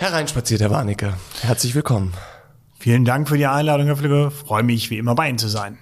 Hereinspaziert, Herr Warnecke. Herzlich willkommen. Vielen Dank für die Einladung, Herr Flügge. Freue mich, wie immer bei Ihnen zu sein.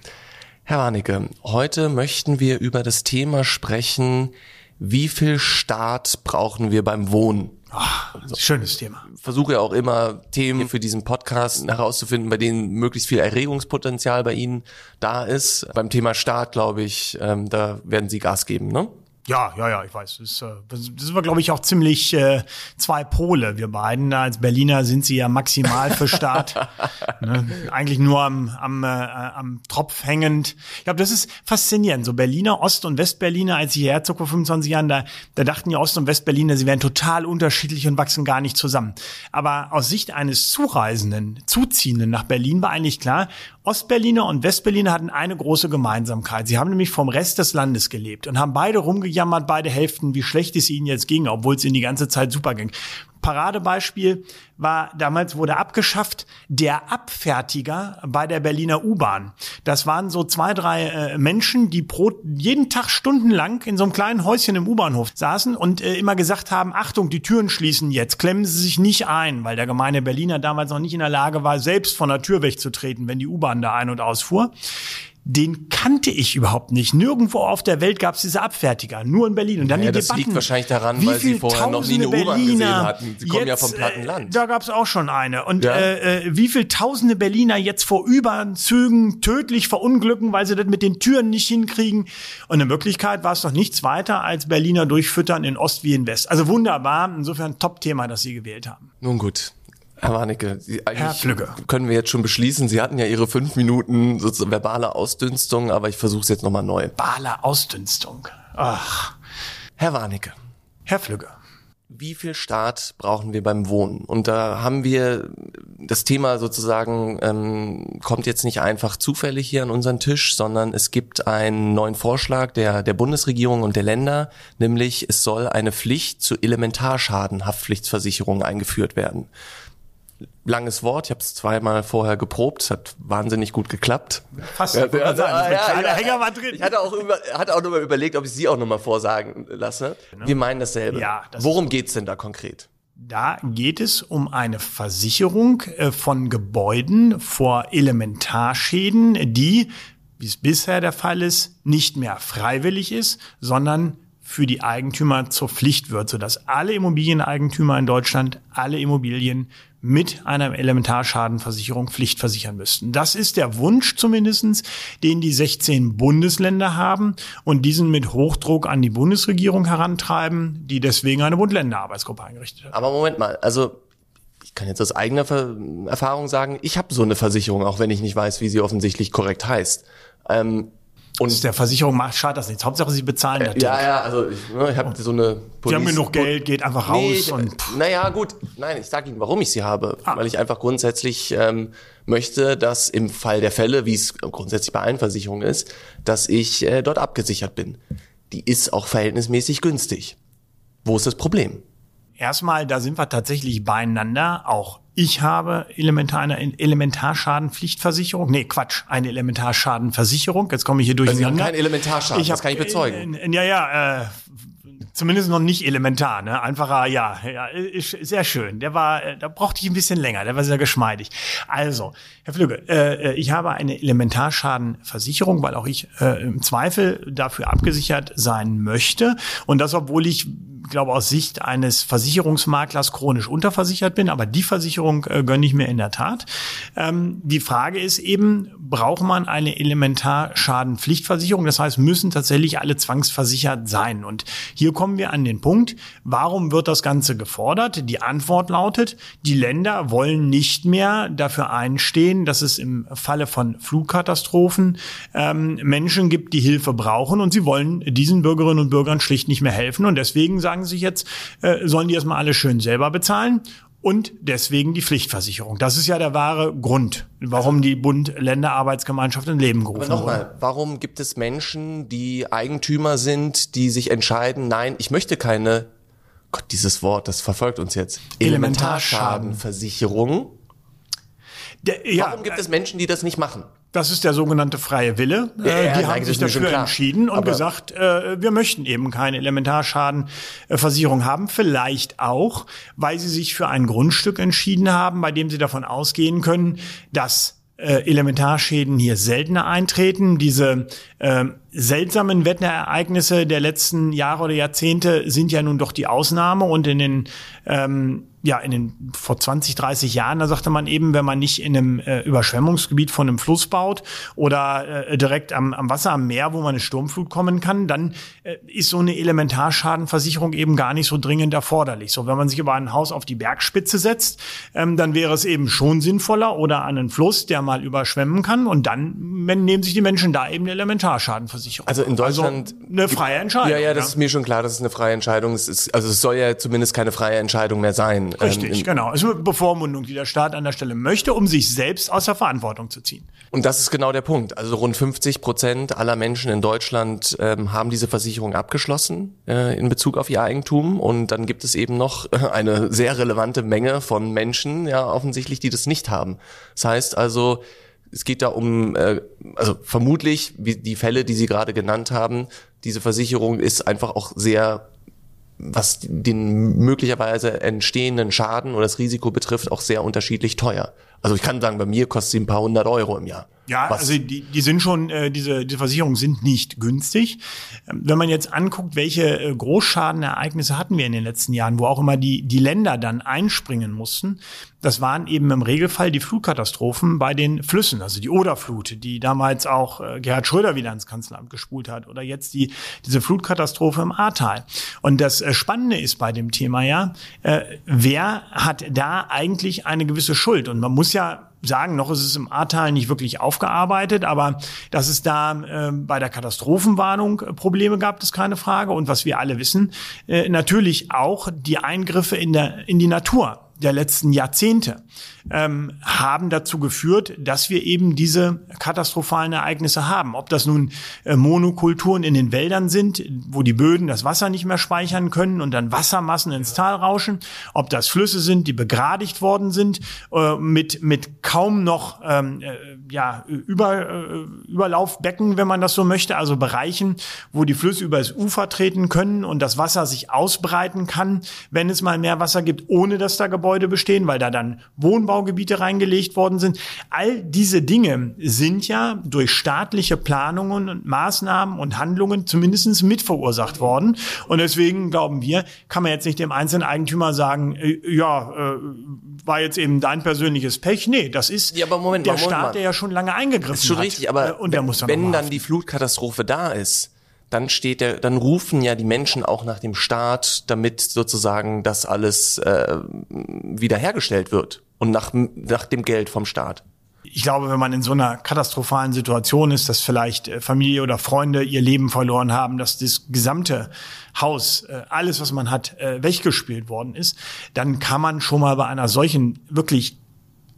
Herr Warnecke, heute möchten wir über das Thema sprechen, wie viel Staat brauchen wir beim Wohnen? Ach, schönes Thema. Ich versuche ja auch immer Themen für diesen Podcast herauszufinden, bei denen möglichst viel Erregungspotenzial bei Ihnen da ist. Beim Thema Staat, glaube ich, ähm, da werden Sie Gas geben, ne? Ja, ja, ja, ich weiß. Das, äh, das sind wir, glaube ich, auch ziemlich äh, zwei Pole, wir beiden. Als Berliner sind sie ja maximal für Staat. ne? Eigentlich nur am, am, äh, am Tropf hängend. Ich glaube, das ist faszinierend. So Berliner, Ost- und Westberliner, als ich hierher zog vor 25 Jahren, da, da dachten ja Ost- und Westberliner, sie wären total unterschiedlich und wachsen gar nicht zusammen. Aber aus Sicht eines Zureisenden, Zuziehenden nach Berlin war eigentlich klar, Ostberliner und Westberliner hatten eine große Gemeinsamkeit. Sie haben nämlich vom Rest des Landes gelebt und haben beide rumgejammert, beide Hälften, wie schlecht es ihnen jetzt ging, obwohl es ihnen die ganze Zeit super ging. Paradebeispiel war, damals wurde abgeschafft, der Abfertiger bei der Berliner U-Bahn. Das waren so zwei, drei äh, Menschen, die pro, jeden Tag stundenlang in so einem kleinen Häuschen im U-Bahnhof saßen und äh, immer gesagt haben, Achtung, die Türen schließen jetzt, klemmen Sie sich nicht ein, weil der gemeine Berliner damals noch nicht in der Lage war, selbst von der Tür wegzutreten, wenn die U-Bahn da ein- und ausfuhr den kannte ich überhaupt nicht. Nirgendwo auf der Welt gab es diese Abfertiger, nur in Berlin. Und dann ja, die das Debatten. liegt wahrscheinlich daran, weil Sie vorher noch nie eine U-Bahn gesehen hatten. Sie kommen jetzt, ja vom platten Land. Äh, da gab es auch schon eine. Und Ja. äh, äh, wie viel tausende Berliner jetzt vor U-Bahn-Zügen tödlich verunglücken, weil sie das mit den Türen nicht hinkriegen. Und in Wirklichkeit war es doch nichts weiter als Berliner durchfüttern in Ost wie in West. Also wunderbar. Insofern Top-Thema, das Sie gewählt haben. Nun gut. Herr Warnecke, Sie, eigentlich können wir jetzt schon beschließen, Sie hatten ja Ihre fünf Minuten verbale Ausdünstung, aber ich versuche es jetzt nochmal neu. Baler Ausdünstung. Ach, Herr Warnecke, Herr Flügge. wie viel Staat brauchen wir beim Wohnen? Und da haben wir das Thema sozusagen ähm, kommt jetzt nicht einfach zufällig hier an unseren Tisch, sondern es gibt einen neuen Vorschlag der der Bundesregierung und der Länder, nämlich es soll eine Pflicht zur Elementarschadenhaftpflichtversicherung eingeführt werden. Langes Wort, ich habe es zweimal vorher geprobt, es hat wahnsinnig gut geklappt. Fast. Ja, ja, sagen, ja, ja. Hänger war drin. Ich hatte auch, über, hatte auch nochmal überlegt, ob ich Sie auch nochmal vorsagen lasse. Wir meinen dasselbe. Ja, das Worum geht's denn da konkret? Da geht es um eine Versicherung äh, von Gebäuden vor Elementarschäden, die, wie es bisher der Fall ist, nicht mehr freiwillig ist, sondern für die Eigentümer zur Pflicht wird, sodass alle Immobilieneigentümer in Deutschland alle Immobilien mit einer Elementarschadenversicherung pflichtversichern müssten. Das ist der Wunsch zumindestens, den die 16 Bundesländer haben und diesen mit Hochdruck an die Bundesregierung herantreiben, die deswegen eine Bund-Länder-Arbeitsgruppe eingerichtet hat. Aber Moment mal, also ich kann jetzt aus eigener Erfahrung sagen, ich habe so eine Versicherung, auch wenn ich nicht weiß, wie sie offensichtlich korrekt heißt. Ähm, Und der Versicherung macht, schadet das nichts. Hauptsache, sie bezahlen das. ja, ja, also ich, ne, ich habe so eine Sie haben Police- genug Geld, geht einfach raus Nee, ich, und pff, naja, gut. Nein, ich sage Ihnen, warum ich sie habe. Ah. Weil ich einfach grundsätzlich ähm, möchte, dass im Fall der Fälle, wie es grundsätzlich bei allen Versicherungen ist, dass ich äh, dort abgesichert bin. Die ist auch verhältnismäßig günstig. Wo ist das Problem? erstmal, da sind wir tatsächlich beieinander. Auch ich habe elementar, eine Elementarschadenpflichtversicherung. Nee, Quatsch, eine Elementarschadenversicherung. Jetzt komme ich hier Sie haben keinen Elementarschaden, das hab- kann ich bezeugen. äh, Ja, ja, äh, zumindest noch nicht elementar, ne? Einfacher, ja, ja, ist sehr schön. Der war, äh, da brauchte ich ein bisschen länger, der war sehr geschmeidig. Also, Herr Flügge, äh, ich habe eine Elementarschadenversicherung, weil auch ich äh, im Zweifel dafür abgesichert sein möchte. Und das, obwohl ich glaube aus Sicht eines Versicherungsmaklers chronisch unterversichert bin, aber die Versicherung äh, gönne ich mir in der Tat. Ähm, die Frage ist eben, braucht man eine Elementarschadenpflichtversicherung? Das heißt, müssen tatsächlich alle zwangsversichert sein. Und hier kommen wir an den Punkt, warum wird das Ganze gefordert? Die Antwort lautet, die Länder wollen nicht mehr dafür einstehen, dass es im Falle von Flugkatastrophen ähm, Menschen gibt, die Hilfe brauchen und sie wollen diesen Bürgerinnen und Bürgern schlicht nicht mehr helfen. Und deswegen sagen sie jetzt, äh, sollen die erstmal alle schön selber bezahlen. Und deswegen die Pflichtversicherung. Das ist ja der wahre Grund, warum die Bund-Länder-Arbeitsgemeinschaft in Leben gerufen Aber wurde. nochmal, warum gibt es Menschen, die Eigentümer sind, die sich entscheiden, nein, ich möchte keine, Gott, dieses Wort, das verfolgt uns jetzt, Elementarschaden. Elementarschadenversicherung? Der, ja, Warum gibt es Menschen, die das nicht machen? Das ist der sogenannte freie Wille. Ja, äh, die haben sich dafür entschieden und Aber gesagt, äh, wir möchten eben keine Elementarschadenversicherung haben. Vielleicht auch, weil sie sich für ein Grundstück entschieden haben, bei dem sie davon ausgehen können, dass äh, Elementarschäden hier seltener eintreten. Diese äh, seltsamen Wetterereignisse der letzten Jahre oder Jahrzehnte sind ja nun doch die Ausnahme und in den ähm, ja, in den vor 20, 30 Jahren, da sagte man eben, wenn man nicht in einem äh, Überschwemmungsgebiet von einem Fluss baut oder äh, direkt am, am Wasser, am Meer, wo man eine Sturmflut kommen kann, dann äh, ist so eine Elementarschadenversicherung eben gar nicht so dringend erforderlich. So, wenn man sich aber ein Haus auf die Bergspitze setzt, ähm, dann wäre es eben schon sinnvoller oder an einen Fluss, der mal überschwemmen kann und dann nehmen sich die Menschen da eben eine Elementarschadenversicherung. Also in Deutschland also eine freie Entscheidung. Ja, ja, das ja. ist mir schon klar, das ist eine freie Entscheidung. Es ist, also es soll ja zumindest keine freie Entscheidung mehr sein. Richtig, ähm, genau. Es ist eine Bevormundung, die der Staat an der Stelle möchte, um sich selbst aus der Verantwortung zu ziehen. Und das ist genau der Punkt. Also rund 50 Prozent aller Menschen in Deutschland ähm, haben diese Versicherung abgeschlossen äh, in Bezug auf ihr Eigentum. Und dann gibt es eben noch eine sehr relevante Menge von Menschen, ja offensichtlich, die das nicht haben. Das heißt also, es geht da um, äh, also vermutlich, wie die Fälle, die Sie gerade genannt haben, diese Versicherung ist einfach auch sehr was den möglicherweise entstehenden Schaden oder das Risiko betrifft, auch sehr unterschiedlich teuer. Also ich kann sagen, bei mir kostet sie ein paar hundert Euro im Jahr. Ja, Was? also die, die sind schon, äh, diese, diese Versicherungen sind nicht günstig. Ähm, wenn man jetzt anguckt, welche äh, Großschadenereignisse hatten wir in den letzten Jahren, wo auch immer die, die Länder dann einspringen mussten, das waren eben im Regelfall die Flutkatastrophen bei den Flüssen, also die Oderflut, die damals auch äh, Gerhard Schröder wieder ins Kanzleramt gespult hat, oder jetzt die, diese Flutkatastrophe im Ahrtal. Und das äh, Spannende ist bei dem Thema ja, äh, wer hat da eigentlich eine gewisse Schuld? Und man muss ja sagen, noch ist es im Ahrtal nicht wirklich aufgearbeitet, aber dass es da äh, bei der Katastrophenwarnung äh, Probleme gab, ist keine Frage. Und was wir alle wissen, äh, natürlich auch die Eingriffe in, der, in die Natur der letzten Jahrzehnte ähm, haben dazu geführt, dass wir eben diese katastrophalen Ereignisse haben. Ob das nun äh, Monokulturen in den Wäldern sind, wo die Böden das Wasser nicht mehr speichern können und dann Wassermassen ins Tal rauschen, ob das Flüsse sind, die begradigt worden sind, äh, mit, mit kaum noch ähm, äh, ja, über, äh, Überlaufbecken, wenn man das so möchte, also Bereichen, wo die Flüsse übers Ufer treten können und das Wasser sich ausbreiten kann, wenn es mal mehr Wasser gibt, ohne dass da Gebäude bestehen, weil da dann Wohnbau Neubaugebiete reingelegt worden sind. All diese Dinge sind ja durch staatliche Planungen und Maßnahmen und Handlungen zumindest mitverursacht worden. Und deswegen glauben wir, kann man jetzt nicht dem einzelnen Eigentümer sagen, äh, ja, äh, war jetzt eben dein persönliches Pech. Nee, das ist ja, Moment, der Moment, Staat, der ja schon lange eingegriffen hat. Ist schon hat. richtig, aber äh, und der muss dann wenn dann die Flutkatastrophe da ist, dann steht der, dann rufen ja die Menschen auch nach dem Staat, damit sozusagen das alles äh, wiederhergestellt wird und nach, nach dem Geld vom Staat. Ich glaube, wenn man in so einer katastrophalen Situation ist, dass vielleicht äh, Familie oder Freunde ihr Leben verloren haben, dass das gesamte Haus, äh, alles, was man hat, äh, weggespielt worden ist, dann kann man schon mal bei einer solchen wirklich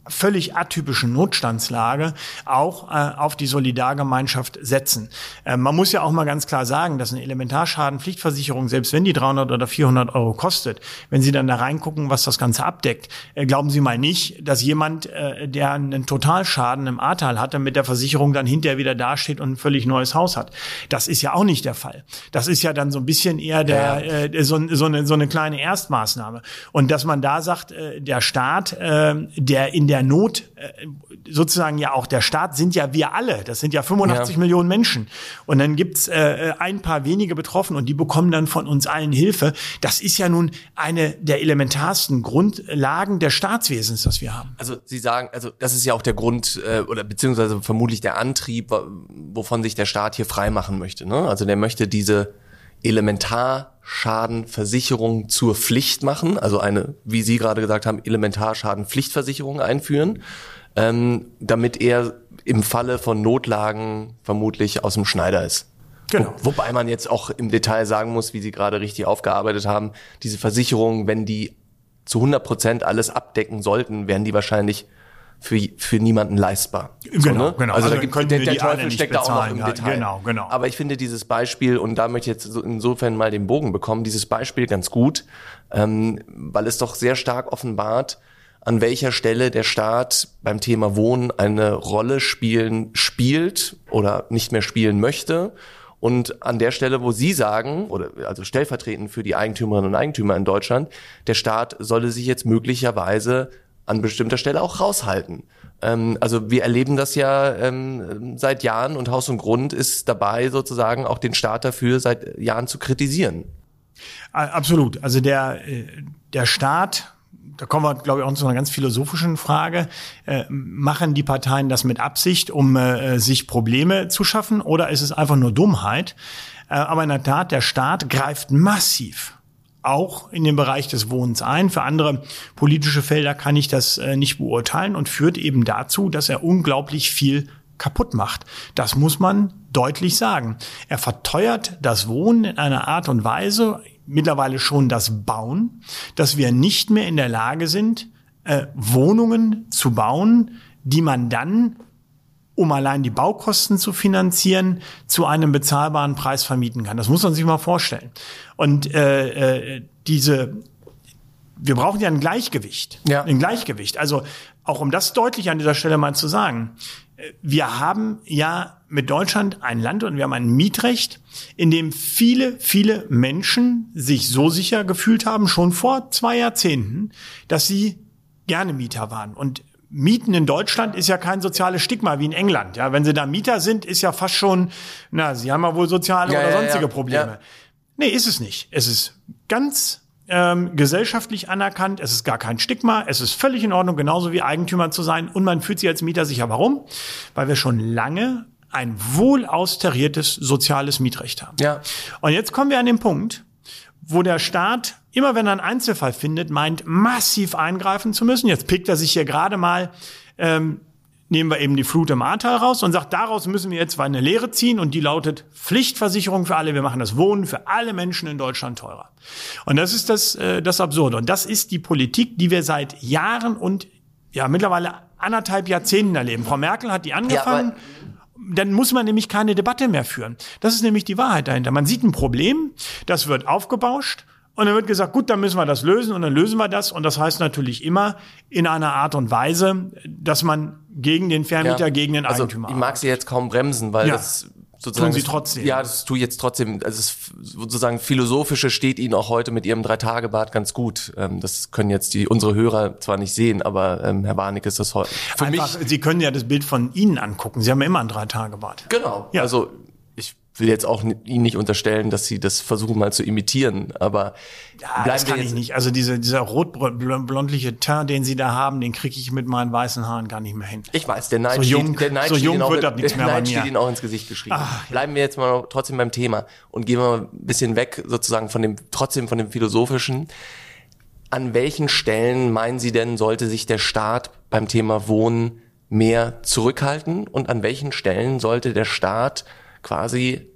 völlig atypischen Notstandslage auch äh, auf die Solidargemeinschaft setzen. Äh, man muss ja auch mal ganz klar sagen, dass eine Elementarschadenpflichtversicherung, selbst wenn die 300 oder 400 Euro kostet, wenn Sie dann da reingucken, was das Ganze abdeckt, äh, glauben Sie mal nicht, dass jemand, äh, der einen Totalschaden im Ahrtal hatte, mit der Versicherung dann hinterher wieder dasteht und ein völlig neues Haus hat. Das ist ja auch nicht der Fall. Das ist ja dann so ein bisschen eher der, äh, so, so, eine, so eine kleine Erstmaßnahme. Und dass man da sagt, äh, der Staat, der in der Not äh, sozusagen ja auch der Staat sind ja wir alle. Das sind ja 85 ja. Millionen Menschen. Und dann gibt's äh, ein paar wenige betroffen und die bekommen dann von uns allen Hilfe. Das ist ja nun eine der elementarsten Grundlagen des Staatswesens, das wir haben. Also Sie sagen, also das ist ja auch der Grund äh, oder beziehungsweise vermutlich der Antrieb, wovon sich der Staat hier freimachen möchte. Ne? Also der möchte diese Elementarschadenversicherung zur Pflicht machen, also eine, wie Sie gerade gesagt haben, Elementarschadenpflichtversicherung einführen, ähm, damit er im Falle von Notlagen vermutlich aus dem Schneider ist. Genau. Wo, wobei man jetzt auch im Detail sagen muss, wie Sie gerade richtig aufgearbeitet haben, diese Versicherungen, wenn die zu 100 Prozent alles abdecken sollten, werden die wahrscheinlich für, für niemanden leistbar. Genau, so, ne? genau. Also, also da gibt, der, der Teufel steckt da auch noch im ja, Detail. Genau, genau. Aber ich finde dieses Beispiel, und da möchte ich jetzt insofern mal den Bogen bekommen, dieses Beispiel ganz gut, ähm, weil es doch sehr stark offenbart, an welcher Stelle der Staat beim Thema Wohnen eine Rolle spielen, spielt oder nicht mehr spielen möchte. Und an der Stelle, wo Sie sagen, oder also stellvertretend für die Eigentümerinnen und Eigentümer in Deutschland, der Staat solle sich jetzt möglicherweise an bestimmter Stelle auch raushalten. Ähm, also wir erleben das ja ähm, seit Jahren und Haus und Grund ist dabei, sozusagen auch den Staat dafür seit Jahren zu kritisieren. Absolut. Also der, äh, der Staat, da kommen wir, glaube ich, auch zu einer ganz philosophischen Frage. Äh, machen die Parteien das mit Absicht, um äh, sich Probleme zu schaffen, oder ist es einfach nur Dummheit? Äh, aber in der Tat, der Staat greift massiv auch in den Bereich des Wohnens ein. Für andere politische Felder kann ich das äh, nicht beurteilen und führt eben dazu, dass er unglaublich viel kaputt macht. Das muss man deutlich sagen. Er verteuert das Wohnen in einer Art und Weise, mittlerweile schon das Bauen, dass wir nicht mehr in der Lage sind, äh, Wohnungen zu bauen, die man dann um allein die Baukosten zu finanzieren, zu einem bezahlbaren Preis vermieten kann. Das muss man sich mal vorstellen. Und äh, äh, diese, wir brauchen ja ein Gleichgewicht. Ja. Ein Gleichgewicht. Also auch um das deutlich an dieser Stelle mal zu sagen, wir haben ja mit Deutschland ein Land und wir haben ein Mietrecht, in dem viele, viele Menschen sich so sicher gefühlt haben, schon vor zwei Jahrzehnten, dass sie gerne Mieter waren. Und Mieten in Deutschland ist ja kein soziales Stigma wie in England. Ja, wenn Sie da Mieter sind, ist ja fast schon, na, Sie haben ja wohl soziale ja, oder sonstige ja, ja. Probleme. Nee, ist es nicht. Es ist ganz ähm, gesellschaftlich anerkannt. Es ist gar kein Stigma. Es ist völlig in Ordnung, genauso wie Eigentümer zu sein. Und man fühlt sich als Mieter sicher. Warum? Weil wir schon lange ein wohl austariertes soziales Mietrecht haben. Ja. Und jetzt kommen wir an den Punkt, wo der Staat immer wenn er einen Einzelfall findet, meint, massiv eingreifen zu müssen. Jetzt pickt er sich hier gerade mal, ähm, nehmen wir eben die Flut im Ahrtal raus und sagt, daraus müssen wir jetzt eine Lehre ziehen und die lautet Pflichtversicherung für alle. Wir machen das Wohnen für alle Menschen in Deutschland teurer. Und das ist das, äh, das Absurde. Und das ist die Politik, die wir seit Jahren und ja mittlerweile anderthalb Jahrzehnten erleben. Frau Merkel hat die angefangen. Ja, dann muss man nämlich keine Debatte mehr führen. Das ist nämlich die Wahrheit dahinter. Man sieht ein Problem, das wird aufgebauscht und dann wird gesagt, gut, dann müssen wir das lösen und dann lösen wir das. Und das heißt natürlich immer in einer Art und Weise, dass man gegen den Vermieter, ja. gegen den also Eigentümer. Ich mag sie jetzt kaum bremsen, weil ja. das sozusagen. Tun sie trotzdem. Ja, das tue ich jetzt trotzdem. Also das sozusagen philosophische steht Ihnen auch heute mit Ihrem Drei-Tage-Bad ganz gut. Ähm, das können jetzt die unsere Hörer zwar nicht sehen, aber ähm, Herr Warnig ist das heute. Für Einfach, mich, Sie können ja das Bild von Ihnen angucken. Sie haben ja immer ein Drei-Tage-Bad. Genau. Ja. Also will jetzt auch Ihnen nicht unterstellen, dass Sie das versuchen mal zu imitieren, aber ja, das kann ich nicht. Also diese, dieser rotblondliche Teint, den Sie da haben, den kriege ich mit meinen weißen Haaren gar nicht mehr hin. Ich weiß, der Neid so steht, jung, der Neid so jung wird auch, nichts mehr Neid steht Ihnen auch ins Gesicht geschrieben. Ach, Bleiben wir jetzt mal trotzdem beim Thema und gehen wir mal ein bisschen weg sozusagen von dem, trotzdem von dem Philosophischen. An welchen Stellen meinen Sie denn, sollte sich der Staat beim Thema Wohnen mehr zurückhalten und an welchen Stellen sollte der Staat quasi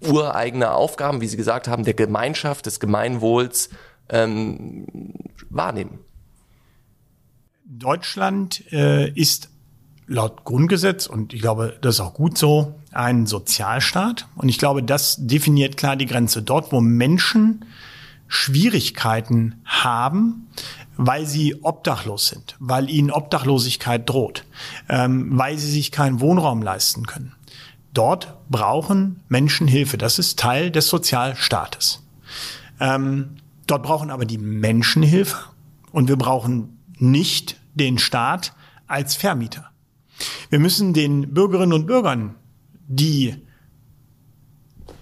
ureigene Aufgaben, wie Sie gesagt haben, der Gemeinschaft, des Gemeinwohls ähm, wahrnehmen. Deutschland äh, ist laut Grundgesetz, und ich glaube, das ist auch gut so, ein Sozialstaat. Und ich glaube, das definiert klar die Grenze. Dort, wo Menschen Schwierigkeiten haben, weil sie obdachlos sind, weil ihnen Obdachlosigkeit droht, ähm, weil sie sich keinen Wohnraum leisten können, Dort brauchen Menschen Hilfe. Das ist Teil des Sozialstaates. Ähm, dort brauchen aber die Menschen Hilfe und wir brauchen nicht den Staat als Vermieter. Wir müssen den Bürgerinnen und Bürgern, die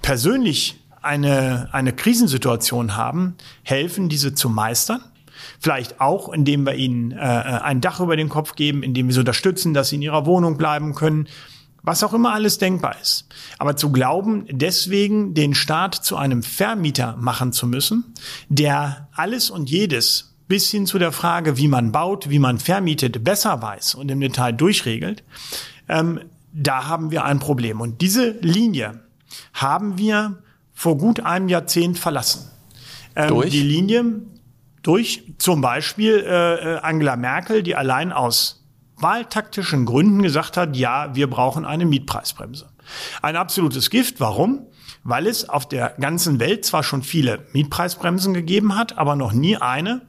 persönlich eine, eine Krisensituation haben, helfen, diese zu meistern. Vielleicht auch, indem wir ihnen äh, ein Dach über den Kopf geben, indem wir sie unterstützen, dass sie in ihrer Wohnung bleiben können, was auch immer alles denkbar ist. Aber zu glauben, deswegen den Staat zu einem Vermieter machen zu müssen, der alles und jedes bis hin zu der Frage, wie man baut, wie man vermietet, besser weiß und im Detail durchregelt, ähm, da haben wir ein Problem. Und diese Linie haben wir vor gut einem Jahrzehnt verlassen. Ähm, durch? Die Linie durch zum Beispiel äh, äh Angela Merkel, die allein aus wahltaktischen Gründen gesagt hat, ja, wir brauchen eine Mietpreisbremse. Ein absolutes Gift. Warum? Weil es auf der ganzen Welt zwar schon viele Mietpreisbremsen gegeben hat, aber noch nie eine,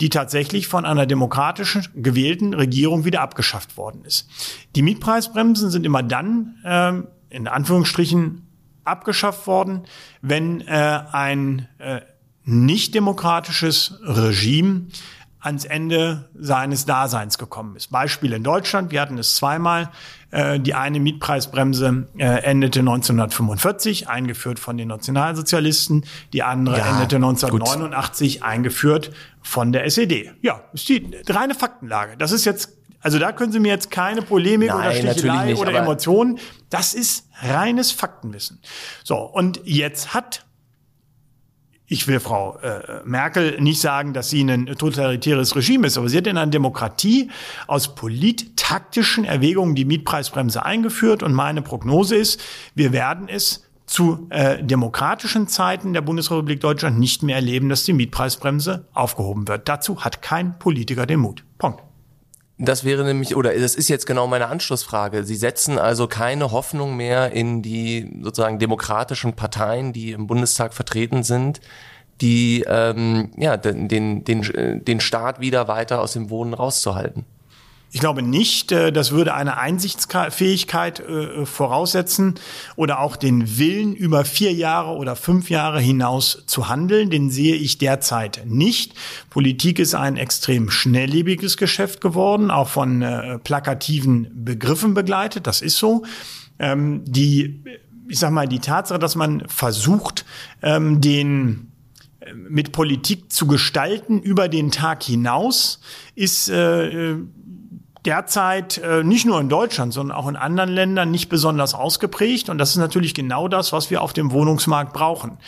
die tatsächlich von einer demokratischen gewählten Regierung wieder abgeschafft worden ist. Die Mietpreisbremsen sind immer dann ähm, in Anführungsstrichen abgeschafft worden, wenn äh, ein äh, nicht demokratisches Regime ans Ende seines Daseins gekommen ist. Beispiel in Deutschland, wir hatten es zweimal. Äh, die eine Mietpreisbremse äh, endete 1945, eingeführt von den Nationalsozialisten. Die andere ja, endete 1989, gut. eingeführt von der SED. Ja, ist die reine Faktenlage. Das ist jetzt also da können Sie mir jetzt keine Polemik Nein, oder Stichelei nicht, oder Emotionen. Das ist reines Faktenwissen. So, und jetzt hat ich will Frau äh, Merkel nicht sagen, dass sie ein totalitäres Regime ist, aber sie hat in einer Demokratie aus polittaktischen Erwägungen die Mietpreisbremse eingeführt und meine Prognose ist, wir werden es zu äh, demokratischen Zeiten der Bundesrepublik Deutschland nicht mehr erleben, dass die Mietpreisbremse aufgehoben wird. Dazu hat kein Politiker den Mut. Das wäre nämlich, oder das ist jetzt genau meine Anschlussfrage. Sie setzen also keine Hoffnung mehr in die sozusagen demokratischen Parteien, die im Bundestag vertreten sind, die ähm, ja den, den, den, den Staat wieder weiter aus dem Wohnen rauszuhalten. Ich glaube nicht, äh, das würde eine Einsichtsfähigkeit äh, voraussetzen oder auch den Willen, über vier Jahre oder fünf Jahre hinaus zu handeln. Den sehe ich derzeit nicht. Politik ist ein extrem schnelllebiges Geschäft geworden, auch von äh, plakativen Begriffen begleitet. Das ist so. Ähm, die, ich sag mal, die Tatsache, dass man versucht, ähm, den mit Politik zu gestalten über den Tag hinaus, ist äh, derzeit äh, nicht nur in Deutschland, sondern auch in anderen Ländern nicht besonders ausgeprägt. Und das ist natürlich genau das, was wir auf dem Wohnungsmarkt brauchen.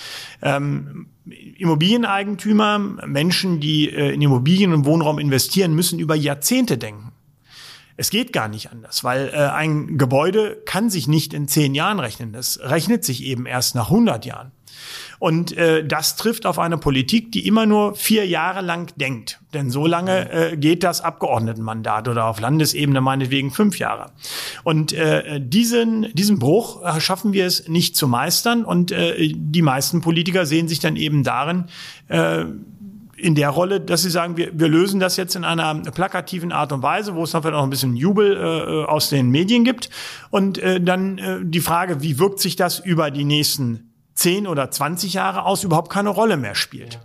Ähm, Immobilieneigentümer, Menschen, die äh, in Immobilien und Wohnraum investieren, müssen über Jahrzehnte denken. Es geht gar nicht anders, weil äh, ein Gebäude kann sich nicht in zehn Jahren rechnen. Das rechnet sich eben erst nach 100 Jahren. Und äh, das trifft auf eine Politik, die immer nur vier Jahre lang denkt. Denn so lange äh, geht das Abgeordnetenmandat oder auf Landesebene meinetwegen fünf Jahre. Und äh, diesen, diesen Bruch äh, schaffen wir es nicht zu meistern. Und äh, die meisten Politiker sehen sich dann eben darin, äh, in der Rolle, dass sie sagen, wir, wir lösen das jetzt in einer plakativen Art und Weise, wo es dann vielleicht auch ein bisschen Jubel äh, aus den Medien gibt. Und äh, dann äh, die Frage, wie wirkt sich das über die nächsten 10 oder 20 Jahre aus überhaupt keine Rolle mehr spielt.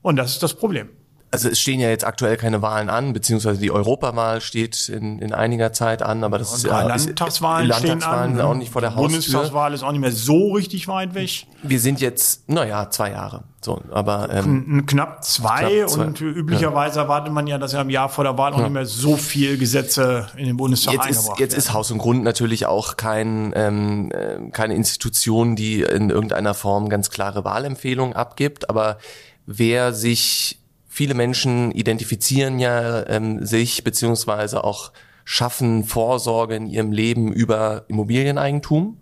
Und das ist das Problem. Also es stehen ja jetzt aktuell keine Wahlen an, beziehungsweise die Europawahl steht in, in einiger Zeit an, aber das ist ja Landtagswahlen, ist, Landtagswahlen stehen an. auch nicht vor der Haustür. Bundestagswahl ist auch nicht mehr so richtig weit weg. Wir sind jetzt, naja, zwei Jahre. So, aber ähm, knapp, zwei knapp zwei und üblicherweise ja. erwartet man ja, dass ja im Jahr vor der Wahl auch ja. nicht mehr so viel Gesetze in den Bundestag jetzt eingebracht ist, Jetzt werden. ist Haus und Grund natürlich auch kein ähm, äh, keine Institution, die in irgendeiner Form ganz klare Wahlempfehlungen abgibt, aber wer sich viele Menschen identifizieren ja ähm, sich beziehungsweise auch schaffen Vorsorge in ihrem Leben über Immobilieneigentum.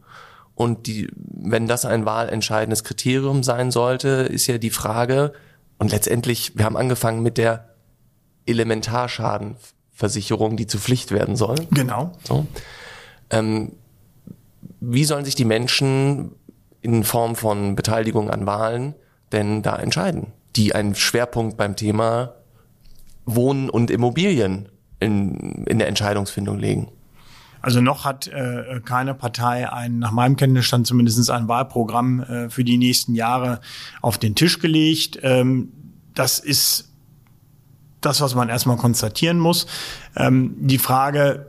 Und die, wenn das ein wahlentscheidendes Kriterium sein sollte, ist ja die Frage, und letztendlich, wir haben angefangen mit der Elementarschadenversicherung, die zur Pflicht werden soll. Genau. So. Ähm, wie sollen sich die Menschen in Form von Beteiligung an Wahlen denn da entscheiden? Die einen Schwerpunkt beim Thema Wohnen und Immobilien in, in der Entscheidungsfindung legen. Also noch hat äh, keine Partei ein, nach meinem Kenntnisstand zumindest ein Wahlprogramm äh, für die nächsten Jahre auf den Tisch gelegt. Ähm, das ist das, was man erstmal konstatieren muss. Ähm, die Frage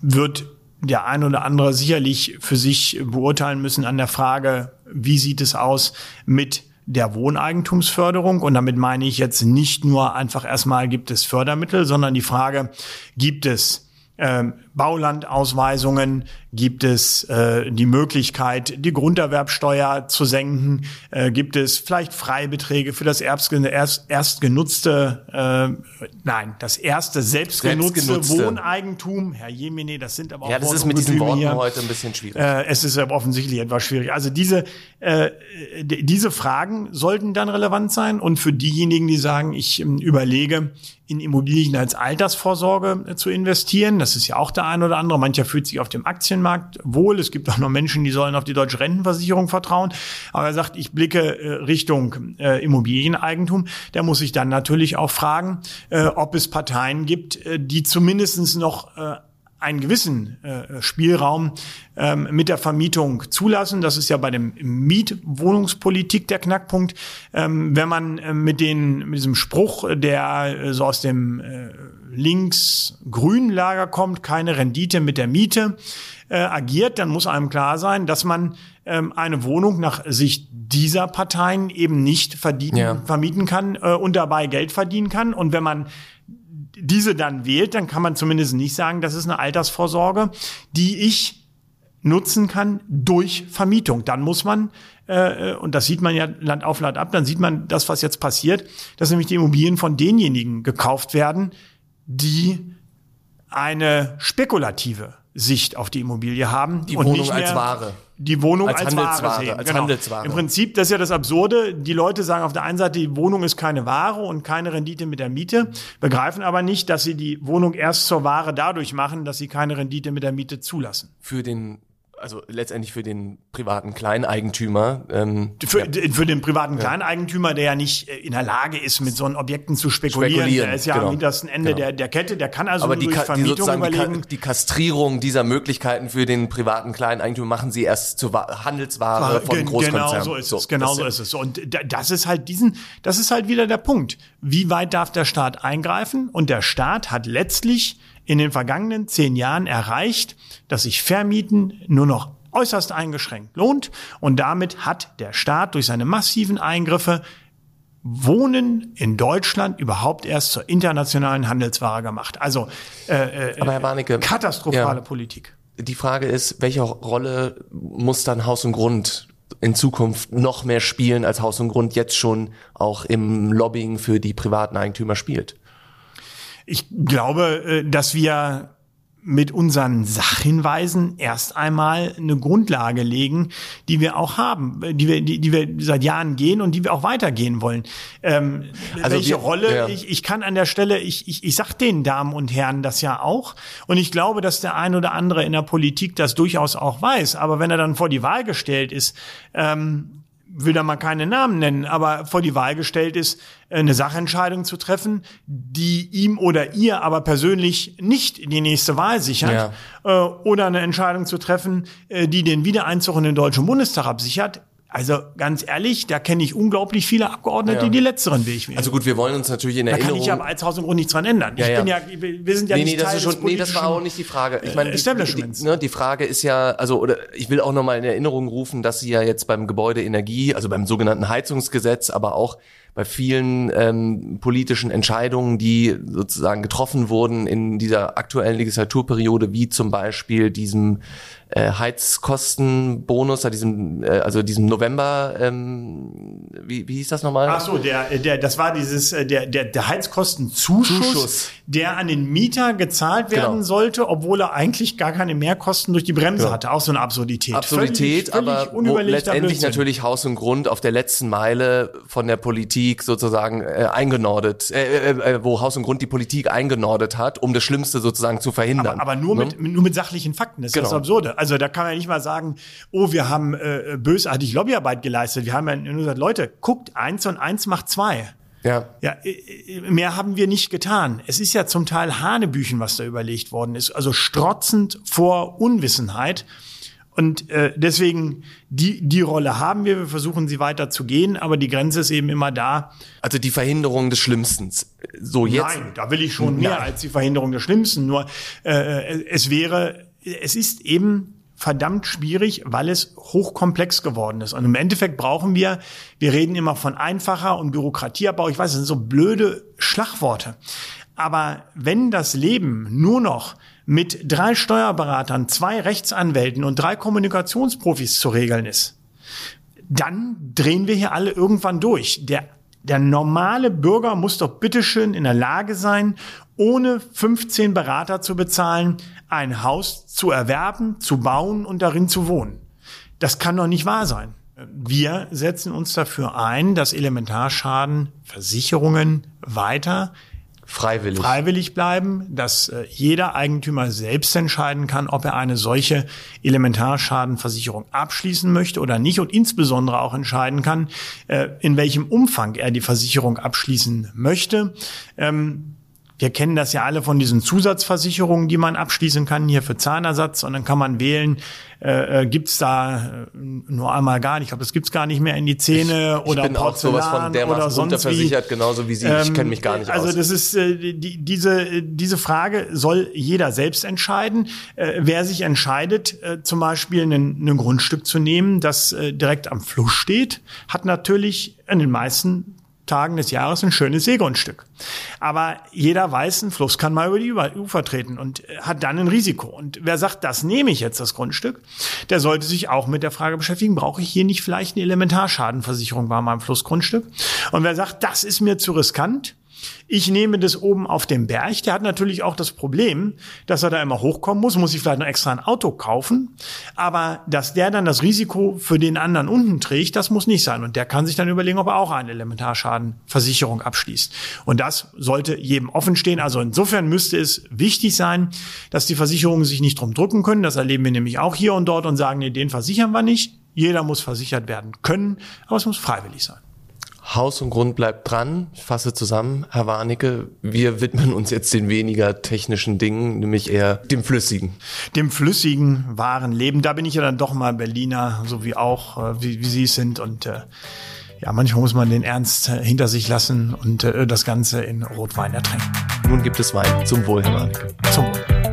wird der ein oder andere sicherlich für sich beurteilen müssen an der Frage, wie sieht es aus mit der Wohneigentumsförderung. Und damit meine ich jetzt nicht nur einfach erstmal gibt es Fördermittel, sondern die Frage, gibt es ähm, Baulandausweisungen gibt es äh, die Möglichkeit, die Grunderwerbsteuer zu senken, äh, gibt es vielleicht Freibeträge für das erst, erst, erst genutzte, äh, nein, das erste selbstgenutzte, selbstgenutzte. Wohneigentum. Herr Jemine, das sind aber auch Ja, das ist mit diesen Worten hier. heute ein bisschen schwierig. Äh, es ist aber offensichtlich etwas schwierig. Also diese, äh, diese Fragen sollten dann relevant sein und für diejenigen, die sagen, ich äh, überlege, in Immobilien als Altersvorsorge äh, zu investieren. Das ist ja auch der ein oder andere. Mancher fühlt sich auf dem Aktienmarkt wohl. Es gibt auch noch Menschen, die sollen auf die deutsche Rentenversicherung vertrauen. Aber er sagt, ich blicke äh, Richtung äh, Immobilieneigentum. Der muss sich dann natürlich auch fragen, ob es Parteien gibt, die zumindestens noch einen gewissen äh, Spielraum ähm, mit der Vermietung zulassen. Das ist ja bei dem Mietwohnungspolitik der Knackpunkt. Ähm, wenn man äh, mit, den, mit diesem Spruch, der äh, so aus dem äh, links-grünen Lager kommt, keine Rendite mit der Miete, äh, agiert, dann muss einem klar sein, dass man ähm, eine Wohnung nach Sicht dieser Parteien eben nicht verdienen, ja. vermieten kann äh, und dabei Geld verdienen kann. Und wenn man diese dann wählt, dann kann man zumindest nicht sagen, das ist eine Altersvorsorge, die ich nutzen kann durch Vermietung. Dann muss man, äh, und das sieht man ja Land auf Land ab, dann sieht man das, was jetzt passiert, dass nämlich die Immobilien von denjenigen gekauft werden, die eine spekulative Sicht auf die Immobilie haben. Die Wohnung als Ware. Die Wohnung als, als Ware sehen. Als genau. Handelsware. Im Prinzip, das ist ja das Absurde. Die Leute sagen auf der einen Seite, die Wohnung ist keine Ware und keine Rendite mit der Miete, begreifen aber nicht, dass sie die Wohnung erst zur Ware dadurch machen, dass sie keine Rendite mit der Miete zulassen. Für den also letztendlich für den privaten Kleineigentümer. Ähm, für, ja. für den privaten. Kleineigentümer, der ja nicht äh, in der Lage ist, mit so einen Objekten zu spekulieren. spekulieren der ist ja genau. am hintersten Ende genau. der, der Kette, der kann also Aber die, durch Vermietung die, überlegen. Die, die, Kastrierung dieser Möglichkeiten für den privaten Kleineigentümer machen sie erst zur Handelsware von Großkonzernen. Genau so ist es, genau so ist es. Und das ist halt diesen, das ist halt wieder der Punkt. Wie weit darf der Staat eingreifen? Und der Staat hat letztlich in den vergangenen zehn Jahren erreicht, dass sich Vermieten nur noch äußerst eingeschränkt lohnt. Und damit hat der Staat durch seine massiven Eingriffe Wohnen in Deutschland überhaupt erst zur internationalen Handelsware gemacht. Also äh, äh, Aber Herr Warnecke, katastrophale ja, Politik. Die Frage ist, welche Rolle muss dann Haus und Grund in Zukunft noch mehr spielen, als Haus und Grund jetzt schon auch im Lobbying für die privaten Eigentümer spielt? Ich glaube, äh, dass wir mit unseren Sachhinweisen erst einmal eine Grundlage legen, die wir auch haben, die wir, die, die wir seit Jahren gehen und die wir auch weitergehen wollen. Ähm, also welche wir, Rolle? Ja. Ich, ich kann an der Stelle, ich, ich, ich sag den Damen und Herren das ja auch. Und ich glaube, dass der ein oder andere in der Politik das durchaus auch weiß. Aber wenn er dann vor die Wahl gestellt ist, ähm, will da mal keine Namen nennen, aber vor die Wahl gestellt ist, eine Sachentscheidung zu treffen, die ihm oder ihr aber persönlich nicht die nächste Wahl sichert, ja. Äh, oder eine Entscheidung zu treffen, äh, die den Wiedereinzug in den Deutschen Bundestag absichert, also ganz ehrlich, da kenne ich unglaublich viele Abgeordnete, ja. die die letzteren Weg wählen. Also gut, wir wollen uns natürlich in Erinnerung. Da kann ich aber als Haus und Grund nichts dran ändern. Ja, ich bin ja, wir sind ja nee, nicht nee, Teil das ist schon, Nee, das war auch nicht die Frage. Ich meine, die, die, ne, die Frage ist ja, also oder ich will auch nochmal in Erinnerung rufen, dass Sie ja jetzt beim Gebäudeenergie, also beim sogenannten Heizungsgesetz, aber auch bei vielen ähm, politischen Entscheidungen, die sozusagen getroffen wurden in dieser aktuellen Legislaturperiode, wie zum Beispiel diesem äh, Heizkostenbonus, also diesem, äh, also diesem November, ähm, wie, wie hieß das nochmal? Ach so, der, der, das war dieses, äh, der, der, der Heizkostenzuschuss, Zuschuss. der an den Mieter gezahlt werden genau. sollte, obwohl er eigentlich gar keine Mehrkosten durch die Bremse genau. hatte. Auch so eine Absurdität. Absurdität, völlig, völlig aber letztendlich Blödsinn. natürlich Haus und Grund auf der letzten Meile von der Politik sozusagen äh, eingenordet, äh, äh, äh, wo Haus und Grund die Politik eingenordet hat, um das Schlimmste sozusagen zu verhindern. Aber, aber nur, ne? mit, nur mit sachlichen Fakten. Das ist genau. das Absurde. Also da kann man ja nicht mal sagen, oh, wir haben äh, bösartig Lobbyarbeit geleistet. Wir haben ja nur gesagt, Leute, guckt, eins und eins macht zwei. Ja. Ja, äh, äh, mehr haben wir nicht getan. Es ist ja zum Teil Hanebüchen, was da überlegt worden ist. Also strotzend vor Unwissenheit. Und äh, deswegen, die, die Rolle haben wir, wir versuchen sie weiter zu gehen, aber die Grenze ist eben immer da. Also die Verhinderung des Schlimmsten. So jetzt. Nein, da will ich schon mehr Nein. als die Verhinderung des Schlimmsten. Nur äh, es wäre, es ist eben verdammt schwierig, weil es hochkomplex geworden ist. Und im Endeffekt brauchen wir, wir reden immer von einfacher und Bürokratieabbau. Ich weiß, das sind so blöde Schlagworte. Aber wenn das Leben nur noch mit drei Steuerberatern, zwei Rechtsanwälten und drei Kommunikationsprofis zu regeln ist, dann drehen wir hier alle irgendwann durch. Der, der normale Bürger muss doch bitteschön in der Lage sein, ohne 15 Berater zu bezahlen, ein Haus zu erwerben, zu bauen und darin zu wohnen. Das kann doch nicht wahr sein. Wir setzen uns dafür ein, dass Elementarschadenversicherungen weiter Freiwillig. Freiwillig bleiben, dass äh, jeder Eigentümer selbst entscheiden kann, ob er eine solche Elementarschadenversicherung abschließen möchte oder nicht und insbesondere auch entscheiden kann, äh, in welchem Umfang er die Versicherung abschließen möchte. Ähm, wir kennen das ja alle von diesen Zusatzversicherungen, die man abschließen kann hier für Zahnersatz und dann kann man wählen, äh, äh gibt's da äh, nur einmal gar nicht. Ich glaube, das gibt's gar nicht mehr in die Zähne ich, oder ich bin Porzellan auch sowas von oder sonst unterversichert, wie. genauso wie Sie. ich kenne mich gar nicht also aus. Also das ist äh, die, diese diese Frage soll jeder selbst entscheiden. Äh, wer sich entscheidet, äh, zum Beispiel ein, ein Grundstück zu nehmen, das äh, direkt am Fluss steht, hat natürlich in den meisten Tagen des Jahres ein schönes Seegrundstück. Aber jeder weiß, ein Fluss kann mal über die Ufer treten und hat dann ein Risiko. Und wer sagt, das nehme ich jetzt, das Grundstück, der sollte sich auch mit der Frage beschäftigen, brauche ich hier nicht vielleicht eine Elementarschadenversicherung bei meinem Flussgrundstück? Und wer sagt, das ist mir zu riskant, ich nehme das oben auf dem Berg. Der hat natürlich auch das Problem, dass er da immer hochkommen muss, muss ich vielleicht noch extra ein Auto kaufen. Aber dass der dann das Risiko für den anderen unten trägt, das muss nicht sein. Und der kann sich dann überlegen, ob er auch eine Elementarschadenversicherung abschließt. Und das sollte jedem offen stehen. Also insofern müsste es wichtig sein, dass die Versicherungen sich nicht drum drücken können. Das erleben wir nämlich auch hier und dort und sagen, nee, den versichern wir nicht. Jeder muss versichert werden können, aber es muss freiwillig sein. Haus und Grund bleibt dran. Ich fasse zusammen, Herr Warnecke, wir widmen uns jetzt den weniger technischen Dingen, nämlich eher dem Flüssigen. Dem flüssigen, wahren Leben. Da bin ich ja dann doch mal Berliner, so wie auch, äh, wie, wie Sie es sind. Und äh, ja, manchmal muss man den Ernst äh, hinter sich lassen und äh, das Ganze in Rotwein ertränken. Nun gibt es Wein. Zum Wohl, Herr Warnecke. Zum Wohl.